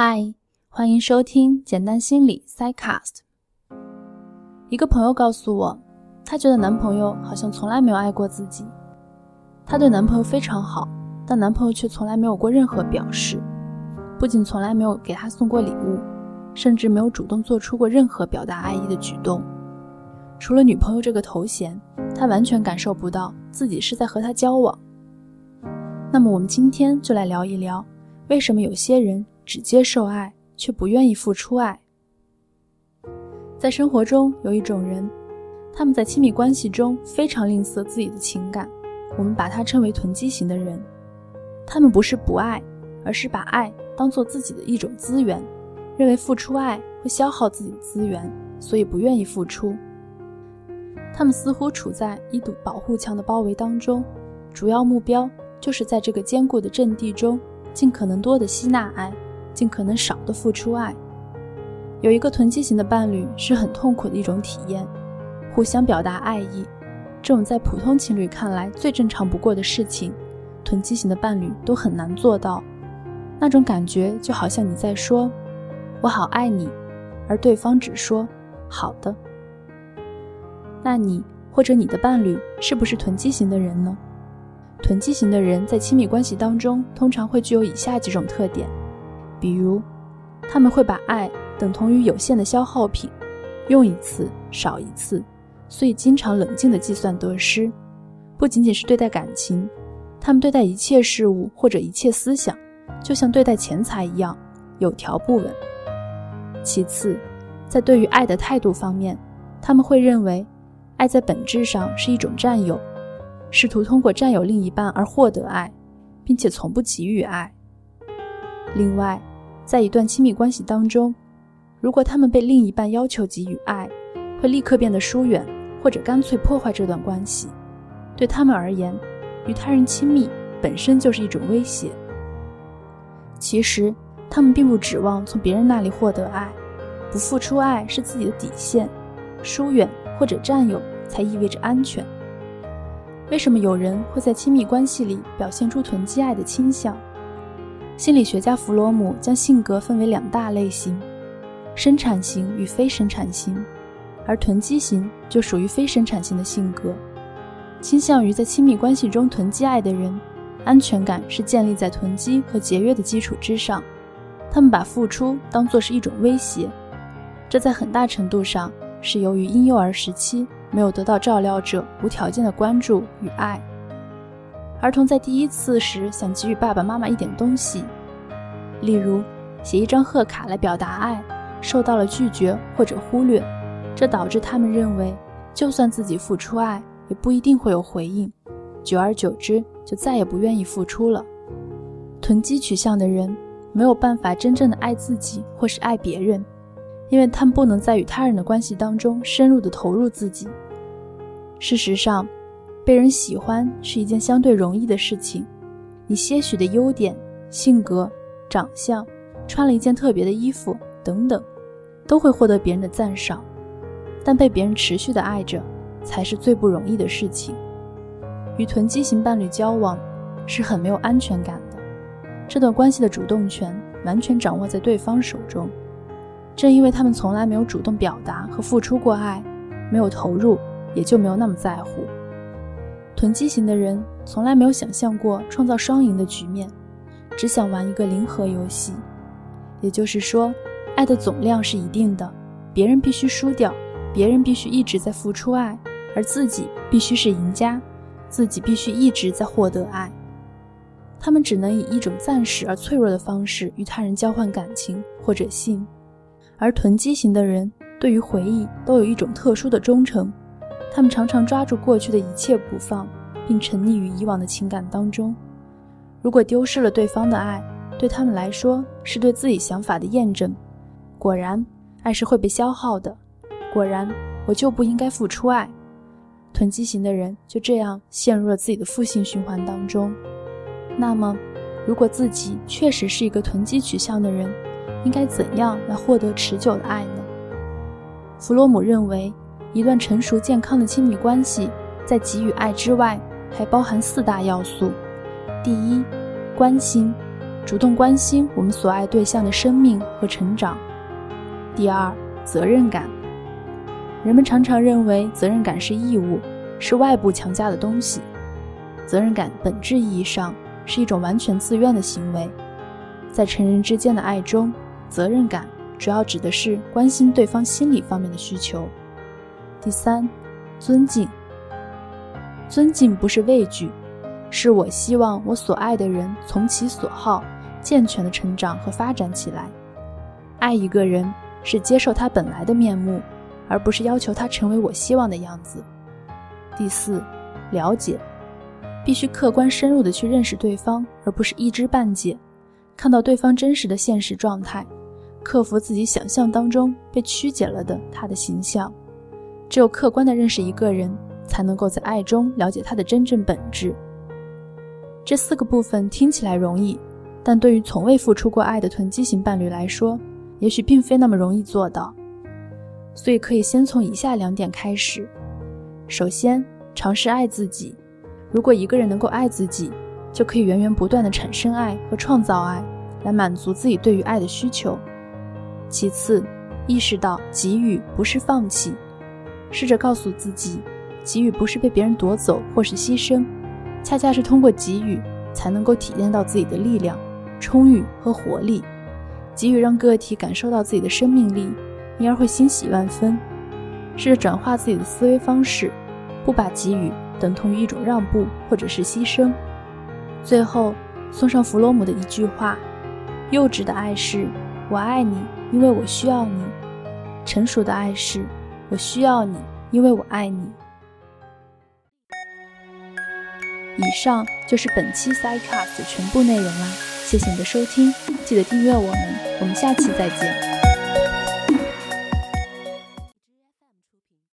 嗨，欢迎收听简单心理 Psychcast。一个朋友告诉我，她觉得男朋友好像从来没有爱过自己。她对男朋友非常好，但男朋友却从来没有过任何表示，不仅从来没有给她送过礼物，甚至没有主动做出过任何表达爱意的举动。除了女朋友这个头衔，她完全感受不到自己是在和他交往。那么，我们今天就来聊一聊，为什么有些人只接受爱，却不愿意付出爱。在生活中，有一种人，他们在亲密关系中非常吝啬自己的情感，我们把它称为囤积型的人。他们不是不爱，而是把爱当做自己的一种资源，认为付出爱会消耗自己的资源，所以不愿意付出。他们似乎处在一堵保护墙的包围当中，主要目标。就是在这个坚固的阵地中，尽可能多的吸纳爱，尽可能少的付出爱。有一个囤积型的伴侣是很痛苦的一种体验，互相表达爱意，这种在普通情侣看来最正常不过的事情，囤积型的伴侣都很难做到。那种感觉就好像你在说“我好爱你”，而对方只说“好的”。那你或者你的伴侣是不是囤积型的人呢？囤积型的人在亲密关系当中，通常会具有以下几种特点，比如，他们会把爱等同于有限的消耗品，用一次少一次，所以经常冷静地计算得失。不仅仅是对待感情，他们对待一切事物或者一切思想，就像对待钱财一样，有条不紊。其次，在对于爱的态度方面，他们会认为，爱在本质上是一种占有。试图通过占有另一半而获得爱，并且从不给予爱。另外，在一段亲密关系当中，如果他们被另一半要求给予爱，会立刻变得疏远，或者干脆破坏这段关系。对他们而言，与他人亲密本身就是一种威胁。其实，他们并不指望从别人那里获得爱，不付出爱是自己的底线，疏远或者占有才意味着安全。为什么有人会在亲密关系里表现出囤积爱的倾向？心理学家弗洛姆将性格分为两大类型：生产型与非生产型，而囤积型就属于非生产型的性格。倾向于在亲密关系中囤积爱的人，安全感是建立在囤积和节约的基础之上。他们把付出当作是一种威胁，这在很大程度上是由于婴幼儿时期。没有得到照料者无条件的关注与爱。儿童在第一次时想给予爸爸妈妈一点东西，例如写一张贺卡来表达爱，受到了拒绝或者忽略，这导致他们认为，就算自己付出爱，也不一定会有回应。久而久之，就再也不愿意付出了。囤积取向的人没有办法真正的爱自己或是爱别人。因为他们不能在与他人的关系当中深入的投入自己。事实上，被人喜欢是一件相对容易的事情。你些许的优点、性格、长相、穿了一件特别的衣服等等，都会获得别人的赞赏。但被别人持续的爱着，才是最不容易的事情。与囤积型伴侣交往，是很没有安全感的。这段关系的主动权完全掌握在对方手中。正因为他们从来没有主动表达和付出过爱，没有投入，也就没有那么在乎。囤积型的人从来没有想象过创造双赢的局面，只想玩一个零和游戏。也就是说，爱的总量是一定的，别人必须输掉，别人必须一直在付出爱，而自己必须是赢家，自己必须一直在获得爱。他们只能以一种暂时而脆弱的方式与他人交换感情或者性。而囤积型的人对于回忆都有一种特殊的忠诚，他们常常抓住过去的一切不放，并沉溺于以往的情感当中。如果丢失了对方的爱，对他们来说是对自己想法的验证。果然，爱是会被消耗的。果然，我就不应该付出爱。囤积型的人就这样陷入了自己的负性循环当中。那么，如果自己确实是一个囤积取向的人，应该怎样来获得持久的爱呢？弗洛姆认为，一段成熟健康的亲密关系，在给予爱之外，还包含四大要素：第一，关心，主动关心我们所爱对象的生命和成长。第二，责任感。人们常常认为责任感是义务，是外部强加的东西。责任感本质意义上是一种完全自愿的行为。在成人之间的爱中，责任感主要指的是关心对方心理方面的需求。第三，尊敬。尊敬不是畏惧，是我希望我所爱的人从其所好。健全的成长和发展起来。爱一个人是接受他本来的面目，而不是要求他成为我希望的样子。第四，了解，必须客观深入的去认识对方，而不是一知半解，看到对方真实的现实状态，克服自己想象当中被曲解了的他的形象。只有客观的认识一个人，才能够在爱中了解他的真正本质。这四个部分听起来容易。但对于从未付出过爱的囤积型伴侣来说，也许并非那么容易做到。所以可以先从以下两点开始：首先，尝试爱自己。如果一个人能够爱自己，就可以源源不断的产生爱和创造爱，来满足自己对于爱的需求。其次，意识到给予不是放弃，试着告诉自己，给予不是被别人夺走或是牺牲，恰恰是通过给予才能够体验到自己的力量。充裕和活力，给予让个体感受到自己的生命力，因而会欣喜万分。试着转化自己的思维方式，不把给予等同于一种让步或者是牺牲。最后，送上弗洛姆的一句话：幼稚的爱是我爱你，因为我需要你；成熟的爱是我需要你，因为我爱你。以上就是本期 Sidecast 的全部内容啦。谢谢你的收听，记得订阅我们，我们下期再见。